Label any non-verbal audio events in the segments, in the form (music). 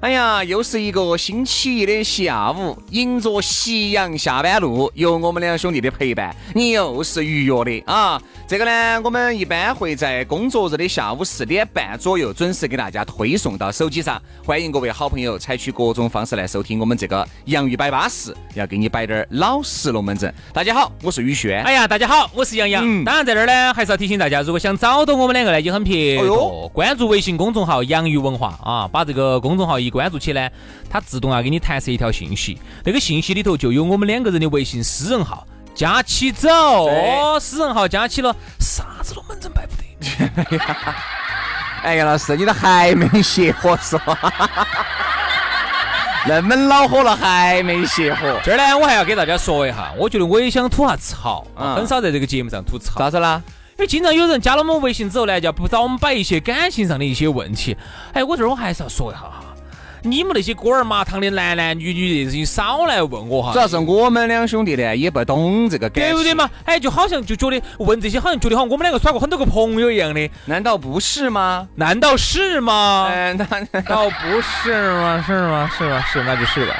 哎呀，又是一个星期一的下午，迎着夕阳下班路，有我们两兄弟的陪伴，你又是愉悦的啊！这个呢，我们一般会在工作日的下午四点半左右准时给大家推送到手机上。欢迎各位好朋友采取各种方式来收听我们这个洋芋摆巴士，要给你摆点儿老实龙门阵。大家好，我是宇轩。哎呀，大家好，我是杨洋。当然在这儿呢，还是要提醒大家，如果想找到我们两个呢，也很撇脱，关注微信公众号“洋芋文化”啊，把这个公众号一。关注起呢，它自动啊给你弹射一条信息，那个信息里头就有我们两个人的微信私人号，加起走，私人号加起了，啥子龙门阵摆不得。(laughs) 哎呀，老师，你都还没熄火是吧？(laughs) 那么恼火了还没熄火？这儿呢，我还要给大家说一下，我觉得我也想吐下槽，很少在这个节目上吐槽。咋子啦？因为经常有人加了我们微信之后呢，就要不找我们摆一些感情上的一些问题。哎，我这儿我还是要说一下哈。你们那些锅儿麻糖的男男女女的，你少来问我哈。主要是我们两兄弟呢，也不懂这个感对不对嘛？哎，就好像就觉得问这些，好像觉得好像我们两个耍过很多个朋友一样的。难道不是吗？难道是吗？(laughs) 难道 (laughs) 不是吗？是吗？是吗？是，那就是了。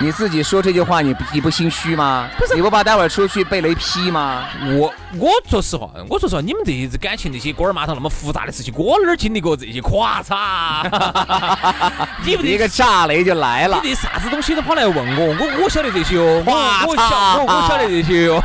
你自己说这句话，你你不心虚吗？不是，你不怕待会儿出去被雷劈吗？我我说实话，我说实话，你们这些感情这些锅儿麻上那么复杂的事情，我哪儿经历过这些？咔嚓！你不一个炸雷就来了，你这啥子东西都跑来问我，我我晓得这些哦，我我晓我我晓得这些哦。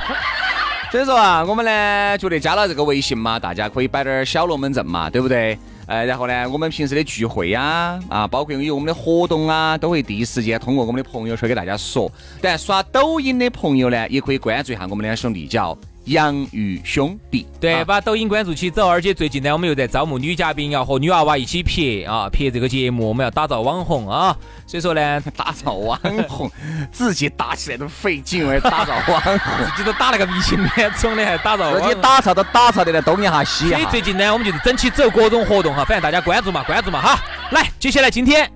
所以说啊，我们呢觉得加了这个微信嘛，大家可以摆点小龙门阵嘛，对不对？哎，然后呢，我们平时的聚会呀，啊，包括有我们的活动啊，都会第一时间通过我们的朋友圈给大家说。但刷抖音的朋友呢，也可以关注一下我们两兄弟，叫。洋芋兄弟，对，把抖音关注起走，而且最近呢，我们又在招募女嘉宾，要和女娃娃一起拍啊，拍这个节目，我们要打造网红啊，所以说呢，打造网红，(laughs) 自己打起来都费劲，为打造网红，(laughs) 自己都打了个鼻青脸肿的，还打造，自己打造都打造的来东一下西一下。所以最近呢，我们就是整起走各种活动哈，反正大家关注嘛，关注嘛哈。来，接下来今天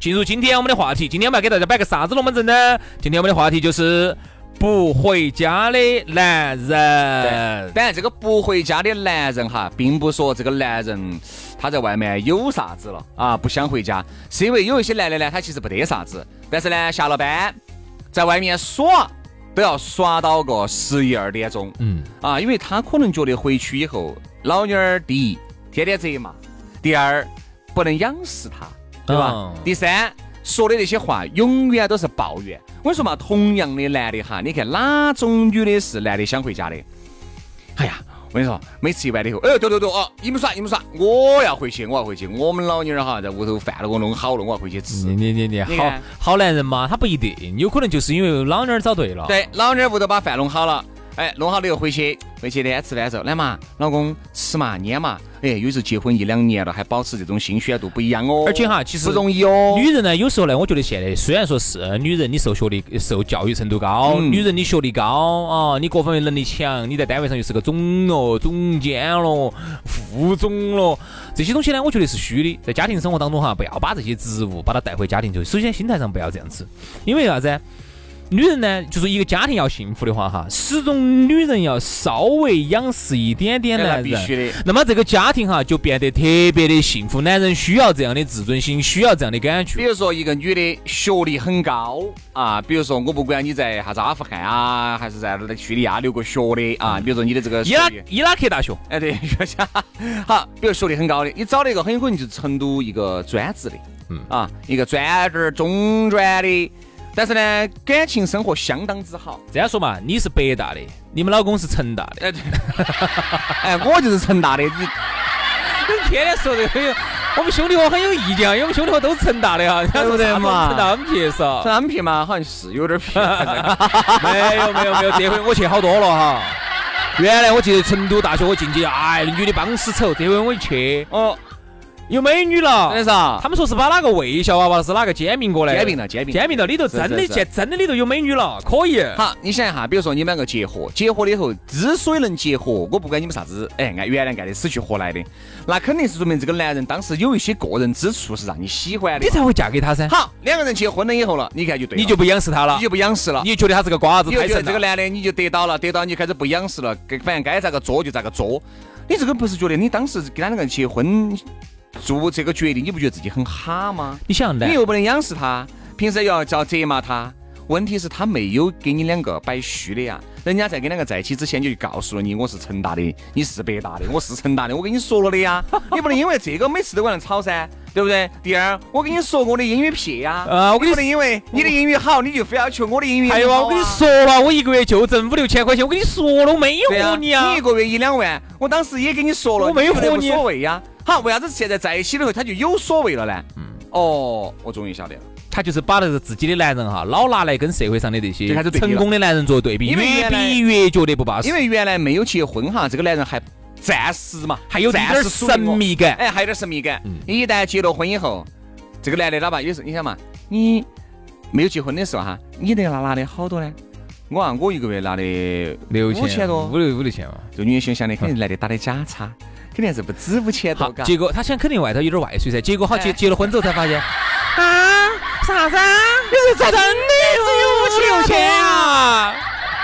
进入今天我们的话题，今天我们要给大家摆个啥子龙门阵呢？今天我们的话题就是。不回家的男人，当然这个不回家的男人哈，并不说这个男人他在外面有啥子了啊，不想回家，是因为有一些男的呢，他其实不得啥子，但是呢，下了班在外面耍都要耍到个十一二点钟，嗯。啊，因为他可能觉得回去以后，老妞儿第一天天责骂，第二不能仰视他，对吧？第三。说的那些话永远都是抱怨。我跟你说嘛，同样的男的哈，你看哪种女的是男的想回家的？哎呀，我跟你说，每次一完了以后，哎，对对对，哦，你们耍你们耍，我要回去，我要回去。我们老娘儿哈，在屋头饭都给我弄好了，我要回去吃。你你你好好男人嘛，他不一定，有可能就是因为老娘儿找对了。对，老娘儿屋头把饭弄好了。哎，弄好了又回去，回去天吃饭时候，来嘛，老公吃嘛，捏嘛。哎，有时候结婚一两年了，还保持这种新鲜度不一样哦。而且哈，其实不容易哦。女人呢，有时候呢，我觉得现在虽然说是女人，你受学历、受教育程度高，女人你学历高啊，你各方面能力强，你在单位上又是个总咯、总监咯、副总咯，这些东西呢，我觉得是虚的。在家庭生活当中哈，不要把这些职务把它带回家庭去。首先心态上不要这样子，因为啥子？女人呢，就是一个家庭要幸福的话，哈，始终女人要稍微仰视一点点男人，必须的。那么这个家庭哈，就变得特别的幸福。男人需要这样的自尊心，需要这样的感觉。比如说一个女的学历很高啊，比如说我不管你在啥子阿富汗啊，还是在叙利亚留过学的啊，比如说你的这个伊拉伊拉克大学，哎对，学校 (laughs) 好，比如学历很高的，你找了一个很有可能就是成都一个专职的，嗯啊，一个专职中专的。但是呢，感情生活相当之好。这样说嘛，你是北大的，你们老公是成大的，哎，对，(laughs) 哎，我就是成大的，你你天天说这个，我们兄弟伙很有意见啊，因为我们兄弟伙都是成大的哈，对不对嘛成大我们撇少成。安皮嘛，好像是有点偏。没有没有没有，这回我去好多了哈。原来我记得成都大学我进去，哎，女的帮死丑，这回我一去，哦，有美女了。真的是啊他们说是把哪个魏小娃娃是哪个煎饼过来？煎饼了煎饼煎饼了，里头真的是是现真的里头有美女了，可以。好，你想一下，比如说你们两个结合，结合了以后，之所以能结合，我不管你们啥子，哎，按原来按的死去活来的，那肯定是说明这个男人当时有一些个人之处是让你喜欢的你。才会嫁给他噻，好，两个人结婚了以后了，你看就对了，你就不仰视他了你，就不仰视了。你就觉得他是个瓜子，你觉得这个男的你就得到了，得到你就开始不仰视了，该反正该咋个作就咋个作。你这个不是觉得你当时跟他两个人结婚做这个决定，你不觉得自己很哈吗？你想男你又不能仰视他，平时又要叫责骂他。问题是，他没有给你两个摆虚的呀。人家在跟两个在一起之前就告诉了你，我是成大的，你是北大的，我是成大的，我跟你说了的呀。(laughs) 你不能因为这个每次都往那吵噻，对不对？第二，我跟你说我的英语撇呀，啊我跟你你不能因为你的英语好，你就非要求我的英语也还有啊，我跟你说了，我一个月就挣五六千块钱，我跟你说了，我没有你啊你一。个月一两万，我当时也跟你说了，我没你觉得无所谓呀。好，为啥子现在在一起了后他就有所谓了呢？嗯，哦，我终于晓得了。他就是把那个自己的男人哈，老拿来跟社会上的这些就开始成功的男人做对比，越比越觉得不巴适，因为原来没有结婚哈，这个男人还暂时嘛，还有暂点神秘感。哎，还有点神秘感。嗯一旦结了婚以后，这个男的哪怕有时你想嘛，你没有结婚的时候哈，你得拿拿的好多呢？我啊，我一个月拿的六五千多五，六五六千嘛。这女的心想的肯定是男的打的假叉，肯定是不止五千多。结果他想肯定外头有点外水噻，结果好结哎结了婚之后才发现，(laughs) 啊，啥子啊？你是真的只有五千六千啊？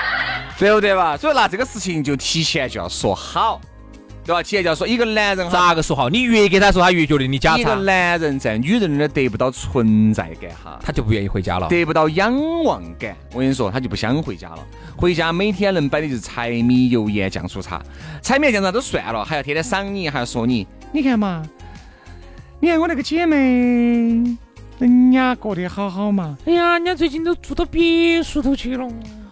(laughs) 对不对吧？所以那这个事情就提前就要说好，对吧？提前就要说一个男人哈，咋个说好？你越给他说，他越觉得你假 (laughs) 一个，男人在女人那儿得不到存在感哈，他就不愿意回家了。得不到仰望感，我跟你说，他就不想回家了。回家每天能摆的就是柴米油盐酱醋茶，柴米酱醋茶都算了，还要天天赏你，还要说你。你看嘛，你看我那个姐妹，人家过得好好嘛。哎呀，人家最近都住到别墅头去了。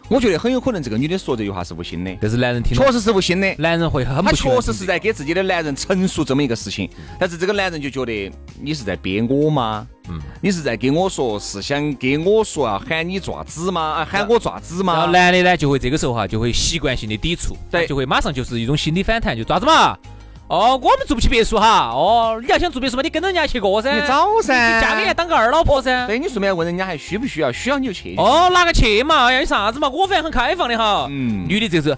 我觉得很有可能这个女的说这句话是无心的，但是男人听了确实是无心的。男人会很他确实是在给自己的男人陈述这么一个事情，但是这个男人就觉得你是在憋我吗？嗯，你是在给我说，是想给我说啊，喊你爪子吗？啊，喊我爪子吗然后？男的呢，就会这个时候哈，就会习惯性的抵触，对就会马上就是一种心理反弹，就爪子嘛。哦，我们住不起别墅哈。哦，你要想住别墅嘛，你跟着人家去过噻。你找噻你嫁给人家当个二老婆噻。对你顺便问人家还需不需要，需要你就去。哦，哪个去嘛？哎呀，有啥子嘛？我反正很开放的哈。嗯女的这是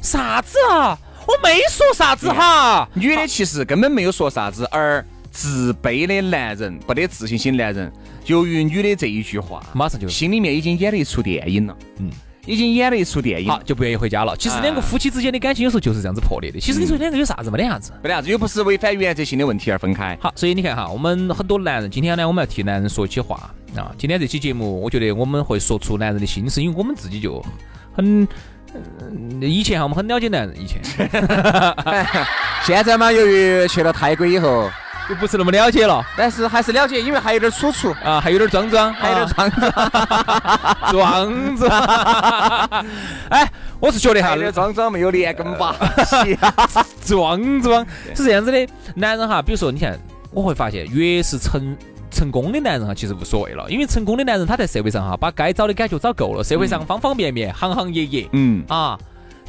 啥子啊？我没说啥子哈。女的其实根本没有说啥子，而自卑的男人、不得自信心男人，由于女的这一句话，马上就心里面已经演了一出电影了。嗯嗯，已经演了一出电影。好，就不愿意回家了。其实两个啊夫妻之间的感情有时候就是这样子破裂的。其实你说两个有啥子？没得啥子。没得啥子，又不是违反原则性的问题而分开。好，所以你看哈，我们很多男人，今天呢，我们要替男人说起话啊。今天这期节目，我觉得我们会说出男人的心声，因为我们自己就很，嗯以前哈，我们很了解男人，以前 (laughs) (laughs) 现在嘛，由于去了泰国以后，就不是那么了解了。但是还是了解，因为还有点楚楚，啊，还有点装装，还有点啊装。装，装装。(laughs) 哎，我是觉得哈还有，点装装，没有连根拔起。(laughs) 装。装是这样子的，男人哈，比如说你看，我会发现越是成。成功的男人哈，其实无所谓了，因为成功的男人他在社会上哈，把该找的感觉找够了，社会上方方面面、行行业业，嗯，啊，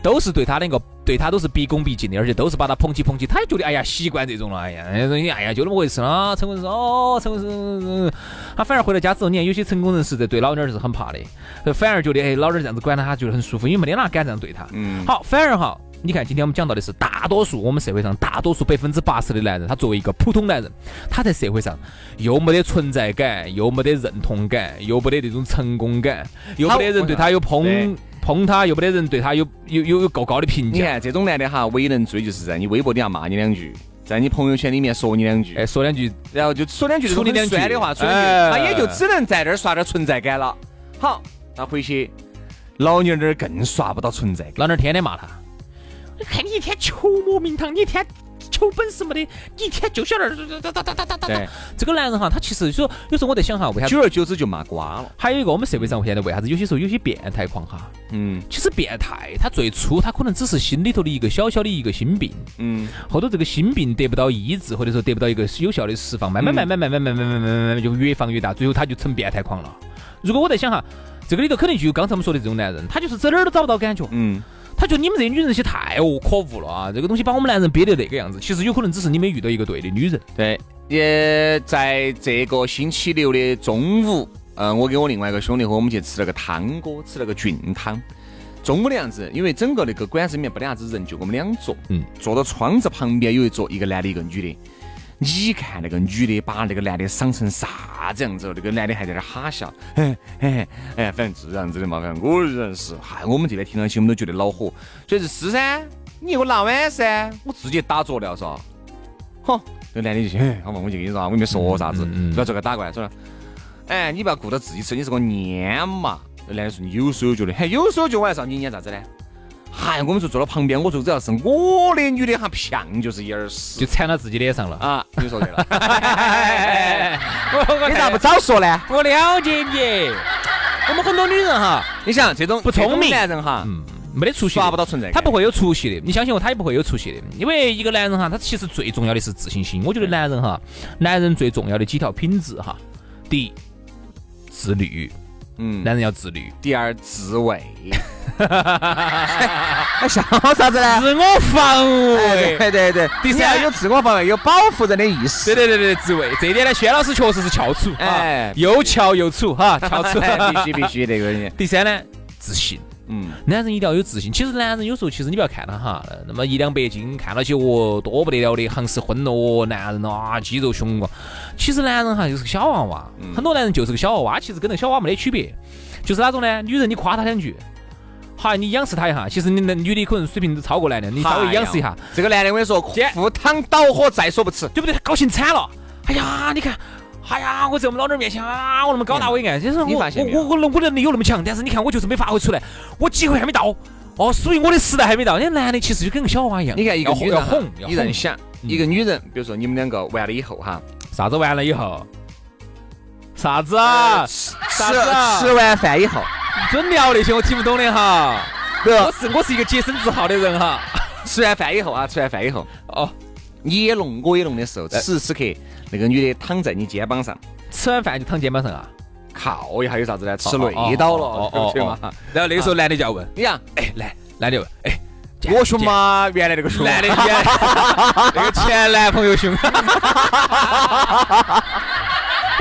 都是对他那个对他都是毕恭毕敬的，而且都是把他捧起捧起，他也觉得哎呀习惯这种了，哎呀，哎呀哎呀就那么回事啦。成功人士哦，成功人士，他反而回到家之后，你看有些成功人士在对老娘儿是很怕的，反而觉得哎老娘儿这样子管他，他觉得很舒服，因为没得哪敢这样对他。嗯好，反而哈。你看，今天我们讲到的是大多数我们社会上大多数百分之八十的男人，他作为一个普通男人，他在社会上又没得存在感，又没得认同感，又没得那种成功感，又没得人对他有对捧捧他，又没得人对他有有有有够高的评价。你看这种男的哈，唯一能追就是在你微博底下骂你两句，在你朋友圈里面说你两句，哎，说两句，然后就说两句这种很处理两句酸的话，处理两哎句，他也就只能在这儿刷点存在感了。好，那回去老娘儿那儿更刷不到存在感。老娘儿天天骂他。你看你一天球莫名堂，你一天求本事没得，你一天就晓得哒哒哒哒哒哒。哒，这个男人哈，他其实说有时候我在想哈，为啥子？久而久之就骂瓜了。还有一个，我们社会上现在为啥子有些时候有些变态狂哈？嗯其实变态，他最初他可能只是心里头的一个小小的一个心病，嗯，后头这个心病得不到医治，或者说得不到一个有效的释放，慢慢慢慢慢慢慢慢慢慢慢慢就越放越大，最后他就成变态狂了。如果我在想哈，这个里头肯定就有刚才我们说的这种男人，他就是在哪儿都找不到感觉，嗯，他觉得你们这些女人些太哦可恶了啊，这个东西把我们男人憋得那个样子，其实有可能只是你没遇到一个对的女人。对，也在这个星期六的中午，嗯，我跟我另外一个兄弟伙，我们去吃了个汤锅，吃了个菌汤。中午的样子，因为整个那个馆子里面不得啥子人，就我们两桌，嗯，坐到窗子旁边有一桌，一个男的，一个女的。你看那个女的把那个男的赏成啥子样子了？那个男的还在那儿哈笑，嘿嘿，哎，反正这样子的嘛，反正我认识。嗨，我们这边听到起，我们都觉得恼火。所以是是噻，你给我拿碗噻，我自己打着了噻。哼，那男的就去，嘿好嘛，我就跟你说啊，我也没说啥子，不要这个打过来，说，哎，你不要顾到自己吃，你是个蔫嘛。那男的说你有手有脚的，嘿，有手有脚我还上你撵啥子呢？嗨，我们就坐到旁边，我说只要是我的女的哈，啪就是一耳屎就缠到自己脸上了。啊！你说对了，我你咋不早说呢？我了解你。我们很多女人哈，你想这种不聪明男人哈，嗯，没得出息的，刷不到存在感，他不会有出息的。你相信我，他也不会有出息的。因为一个男人哈，他其实最重要的是自信心。我觉得男人哈，男人最重要的几条品质哈，第一，自律，嗯，男人要自律。第二自卫，还 (laughs) 笑啥子呢？自我防卫。对对对，第三要有自我防卫，有保护人的意识。对对对对，自卫这一点呢，轩老师确实是翘楚，哎哎，又翘又楚哈，翘楚。必须必须这个人，第三呢，自信。嗯，男人一定要有自信。其实男人有时候，其实你不要看他哈，那么一两百斤，看到起哦多不得了的，行是荤哦，男人啊肌肉雄哦。其实男人哈就是个小娃娃，很多男人就是个小娃娃，其实跟那个小娃娃没得区别，就是哪种呢？女人你夸他两句，好，你仰视他一下，其实你那女的可能水平都超过男的，你稍微仰视一下，这个男的我跟你说，先赴汤蹈火在所不辞。对不对？他高兴惨了。哎呀，你看。哎呀，我在我们老娘面前啊，我那么高大伟岸，其实我我我我我能力有那么强，但是你看我就是没发挥出来，我机会还没到，哦，属于我的时代还没到。那男的其实就跟个小娃娃一样，你看一个要女人哄，你这样想，一个女人，比如说你们两个完了以后哈，啥子完了以后？啥子啊？吃吃完饭以后，准聊那些我听不懂的哈。我是我是一个洁身自好的人哈。吃完饭以后啊，吃完饭以后，哦，你也弄我也弄的时候，此时此刻那个女的躺在你肩膀上，吃完饭就躺肩膀上啊？靠一下有啥子呢？吃哦累到哦了，对不对哦嘛？然后那个时候男的就要问，你呀，哎，来，男的问，哎，我凶吗？原来那个凶，男的原那个前男朋友凶。(laughs)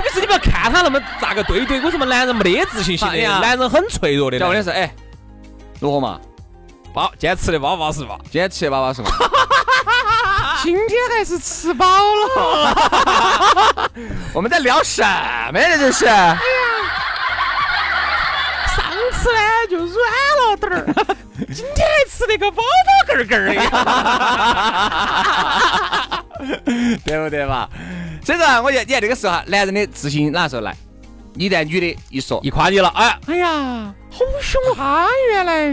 不是你不要看他那么咋个对对，为什么男人没得自信心的？哎呀男人很脆弱的。叫我的是，哎，如何嘛？包，今天吃的包巴适吧？今天吃的粑粑是吗？(laughs) 今天还是吃饱了。(laughs) 我们在聊什么呀？这是。上次呢就软了点儿，(laughs) 今天还吃那个包包根儿根儿的。(laughs) 对不对嘛？所以说啊，我觉得你看这个时候哈，男人的自信哪时候来？一旦女的一说，一夸你了，哎，哎呀，好凶悍，原来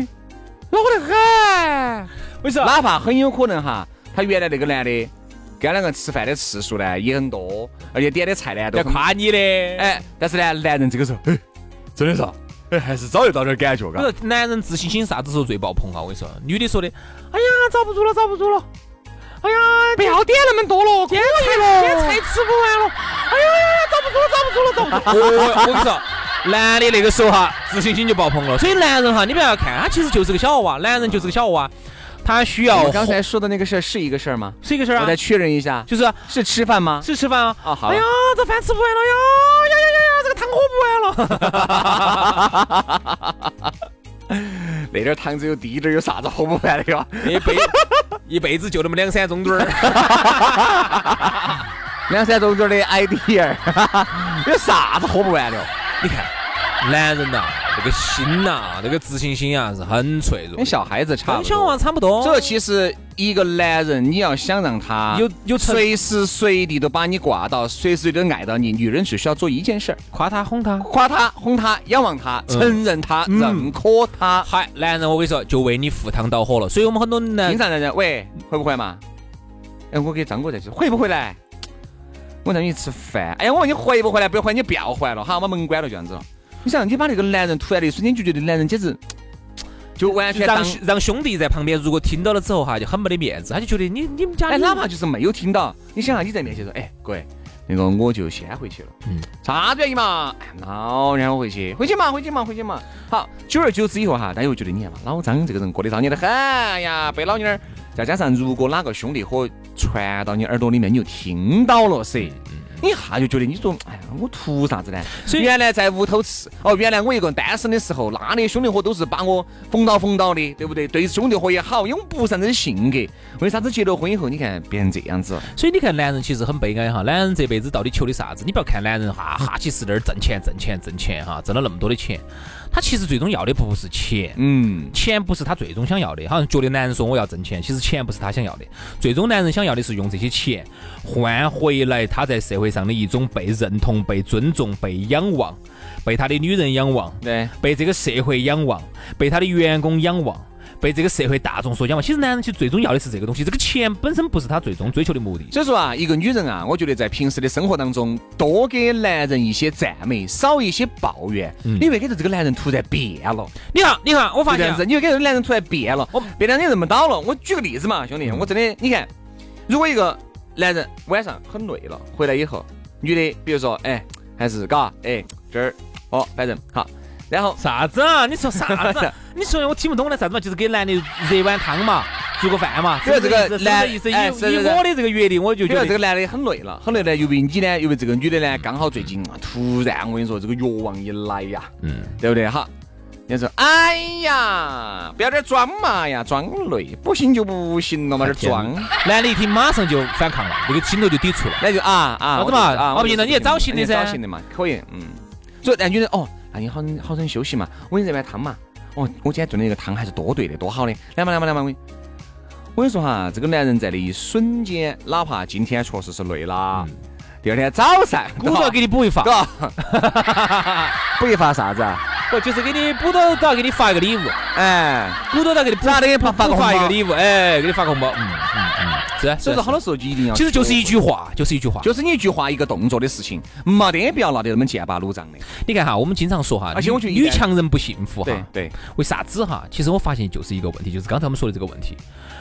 恼得很。为啥？哪怕很有可能哈，他原来那个男的跟两个吃饭的次数呢也很多，而且点的菜呢都夸你的，哎，哎，但是呢，男人这个时候，哎，真的是啊，哎，还是找得到点感觉，嘎。男人自信心啥子时候最爆棚啊？我跟你说，女的说的，哎呀，遭不住了，遭不住了。哎呀，不要点那么多了，点菜了，点菜吃不完了。哎呀，遭不住了，遭不住了，遭不住了。(laughs) 我我跟你说，男的那个时候哈，自信心就爆棚了。所以男人哈，你不要看他其实就是个小娃娃，男人就是个小娃娃，他需要我刚才说的那个事儿是一个事儿吗？是一个事儿啊我再，确认一下，就是是吃饭吗？是吃饭啊。啊，好哎呀，这饭吃不完了呀！呀呀呀呀，这个汤喝不完了。(laughs) 那点汤只有滴点儿，有啥子喝不完的哟？(laughs) 一辈一辈子就那么两三盅嘴儿。(laughs) 两三钟点儿的 idea，有啥子喝不完的？你看，男人呐，这个心呐，这个自信心啊，是很脆弱。跟小孩子差不多。跟小娃差不多。所以其实一个男人，你要想让他有有随时随地都把你挂到，随时随地都爱到你，女人只需要做一件事儿：夸他哄他。夸他、哄他、仰望他、嗯承认他、嗯认可他。嗨，男人，我跟你说，就为你赴汤蹈火了。所以我们很多男经常在讲，喂，回不会嘛？哎，我给张哥在去，回不回来？我让你吃饭。哎呀，我问你回不回来？不要回，你不要回来了，好，把门关了，这样子。你想，你把那个男人突然的一瞬间就觉得男人简直就完全让让兄弟在旁边，如果听到了之后哈，就很没得面子，他就觉得你你们家，哎，哪怕就是没有听到，你想啊你在面前说，哎，各位，那个我就先回去了，嗯，啥子原因嘛？老娘我回去，回去嘛，回去嘛，回去嘛。好，久而久之以后哈，大家会觉得你看嘛，老张这个人过得造孽得很呀，被老娘儿，再加上如果哪个兄弟伙传到你耳朵里面，你就听到了噻。你一下就觉得你说，哎呀，我图啥子呢？所以原来在屋头吃，哦，原来我一个人单身的时候，那的兄弟伙都是把我缝到缝到的，对不对？对兄弟伙也好，因为我不是那种性格。为啥子结了婚以后，你看变成这样子？所以你看，男人其实很悲哀哈。男人这辈子到底求的啥子？你不要看男人哈，哈起是那儿挣钱挣钱挣钱哈，挣了那么多的钱。他其实最终要的不是钱，嗯，钱不是他最终想要的。好像觉得男人说我要挣钱，其实钱不是他想要的。最终男人想要的是用这些钱换回来他在社会上的一种被认同、被尊重、被仰望，被他的女人仰望，对，被这个社会仰望，被他的员工仰望。被这个社会大众所讲嘛，其实男人其实最终要的是这个东西，这个钱本身不是他最终追求的目的。所以说啊，一个女人啊，我觉得在平时的生活当中，多给男人一些赞美，少一些抱怨，你会感觉这个男人突然变了。你看，你看，我发现，你会感觉这个男人突然变了，我变得你认不到了。我举个例子嘛，兄弟，我真的，你看，如果一个男人晚上很累了，回来以后，女的，比如说，哎，还是嘎，哎，这儿，哦，反正好。然后啥子啊？你说啥子？你说我听不懂的啥子嘛？就是给男的热碗汤嘛，做个饭嘛。比如这个男，意思以以我的这个阅历，我就觉得这个男的很累了，很累呢。因为你呢，因为这个女的呢，刚好最近突然我跟你说，这个欲望一来呀，嗯，对不对？好，你说，哎呀，不要点装嘛呀，装累，不行就不行了嘛，点装。男的一听马上就反抗了，那个心头就抵触了，那就啊啊，啥子嘛？啊，我不行，了你也找新的噻，找新的嘛，可以，嗯。所以，那女人哦。那你好好生休息嘛，我给你热碗汤嘛。哦，我今天炖的那个汤还是多对的，多好的。来嘛来嘛来嘛，我我跟你说哈，这个男人在那一瞬间，哪怕今天确实是累了，第二天早上我都要给你补一发，(laughs) 补一发啥子啊？不就是给你补到都要给你发一个礼物？哎，鼓捣到给你咋的？发发一个礼物？哎，给你发个红包。嗯嗯嗯。是，所以说好多时候就一定要，其实就是一句话，就是一句话，就是你一句话一个动作的事情，没得必要闹得那么剑拔弩张的。你看哈，我们经常说哈，而且我觉得女强人不幸福哈。对，为啥子哈？其实我发现就是一个问题，就是刚才我们说的这个问题。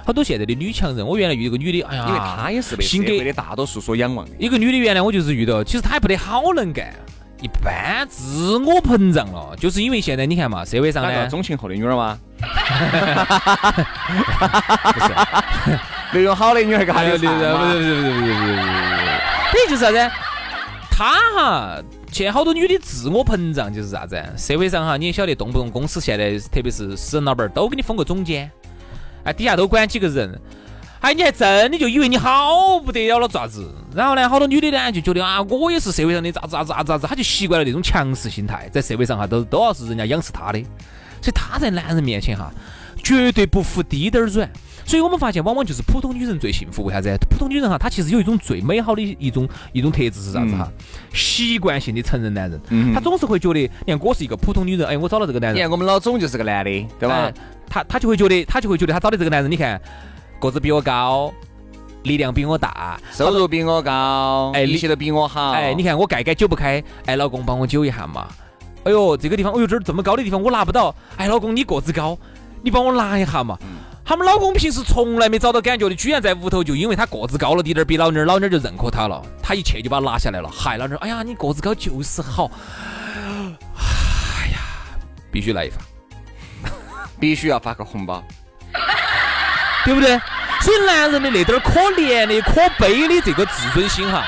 好多现在的女强人，我原来遇一个女的，哎呀，因为她也是被社会的大多数所仰望的。一个女的原来我就是遇到，其实她也不得好能干，一般，自我膨胀了，就是因为现在你看嘛，社会上呢，钟情后的女儿吗？(laughs) (laughs) 不是。内容好的女孩干啥的？不是不是不是不是不是等于就是啥子？他哈，现在好多女的自我膨胀就是啥子？社会上哈，你也晓得，动不动公司现在特别是私人老板都给你封个总监，哎，底下都管几个人，哎，你还真的就以为你好不得了了咋子？然后呢，好多女的呢就觉得啊，我也是社会上的咋子咋子咋子咋子，她就习惯了那种强势心态，在社会上哈都都要是人家仰视她的，所以她在男人面前哈，绝对不服滴点儿软。所以我们发现，往往就是普通女人最幸福。为啥子？普通女人哈，她其实有一种最美好的一种一种特质是啥子哈？习惯性的承认男人，嗯她总是会觉得，你看我是一个普通女人，哎，我找了这个男人。你看我们老总就是个男的，对吧？他他就会觉得，他就会觉得他找的这个男人，你看个子比我高，力量比我大，收入比我高，哎，一切都比我好。哎，你看我盖盖揪不开，哎，老公帮我揪一下嘛。哎呦，这个地方，哎呦这儿这么高的地方我拿不到，哎，老公你个子高，你帮我拿一下嘛。他们老公平时从来没找到感觉的，居然在屋头就因为他个子高了滴点，比老妞儿，老妞儿就认可他了。他一去就把他拿下来了，嗨，老妞儿，哎呀，你个子高就是好。哎呀，必须来一发，必须要发个红包，对不对？所以男人的那点儿可怜的、可悲的这个自尊心哈，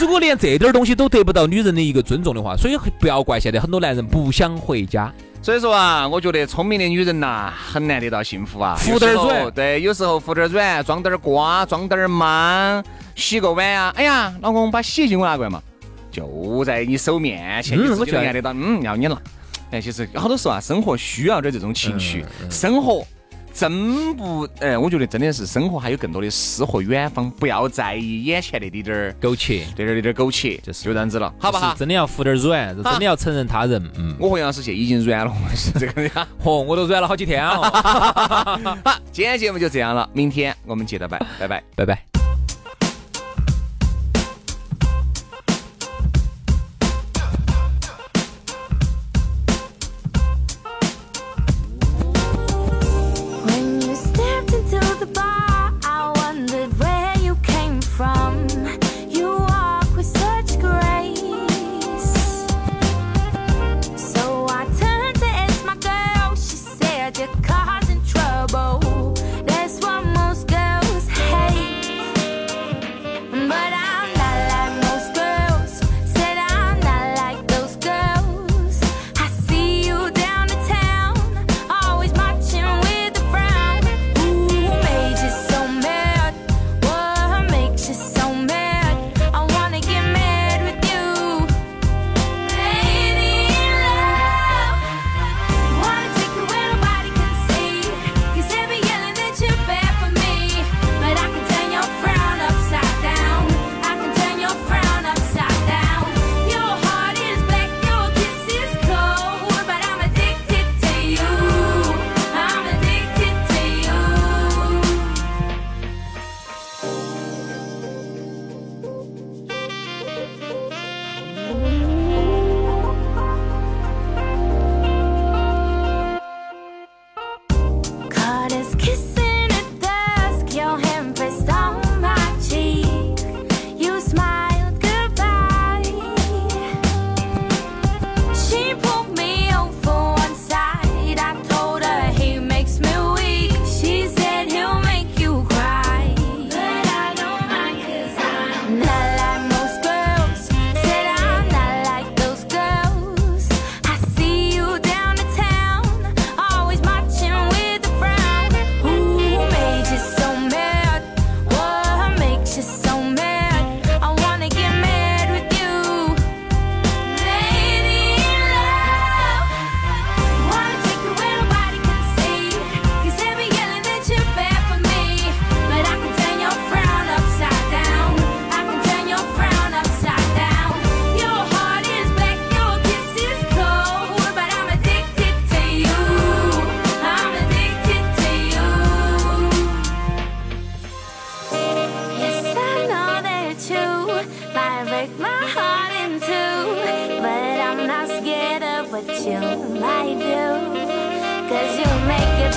如果连这点儿东西都得不到女人的一个尊重的话，所以不要怪现在很多男人不想回家。所以说啊，我觉得聪明的女人呐，很难得到幸福啊。服点软，对，有时候服点软，装点瓜，装点忙，洗个碗啊。哎呀，老公把洗衣机给我拿过来嘛，就在你手面前，你自己按得到。嗯，要你拿。哎，其实好多时候啊，生活需要点这种情绪，生活。真不，哎，我觉得真的是生活还有更多的诗和远方，不要在意眼前的滴点儿苟且，这点儿点儿苟且，就是就这样子了，好不好？真的要服点软，真的要承认他人。嗯，我和杨师姐已经软了，是这个呀。嚯，(laughs) 我都软了好几天了。(laughs) 好，今天节目就这样了，明天我们接着拜，拜拜，拜拜。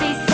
chasing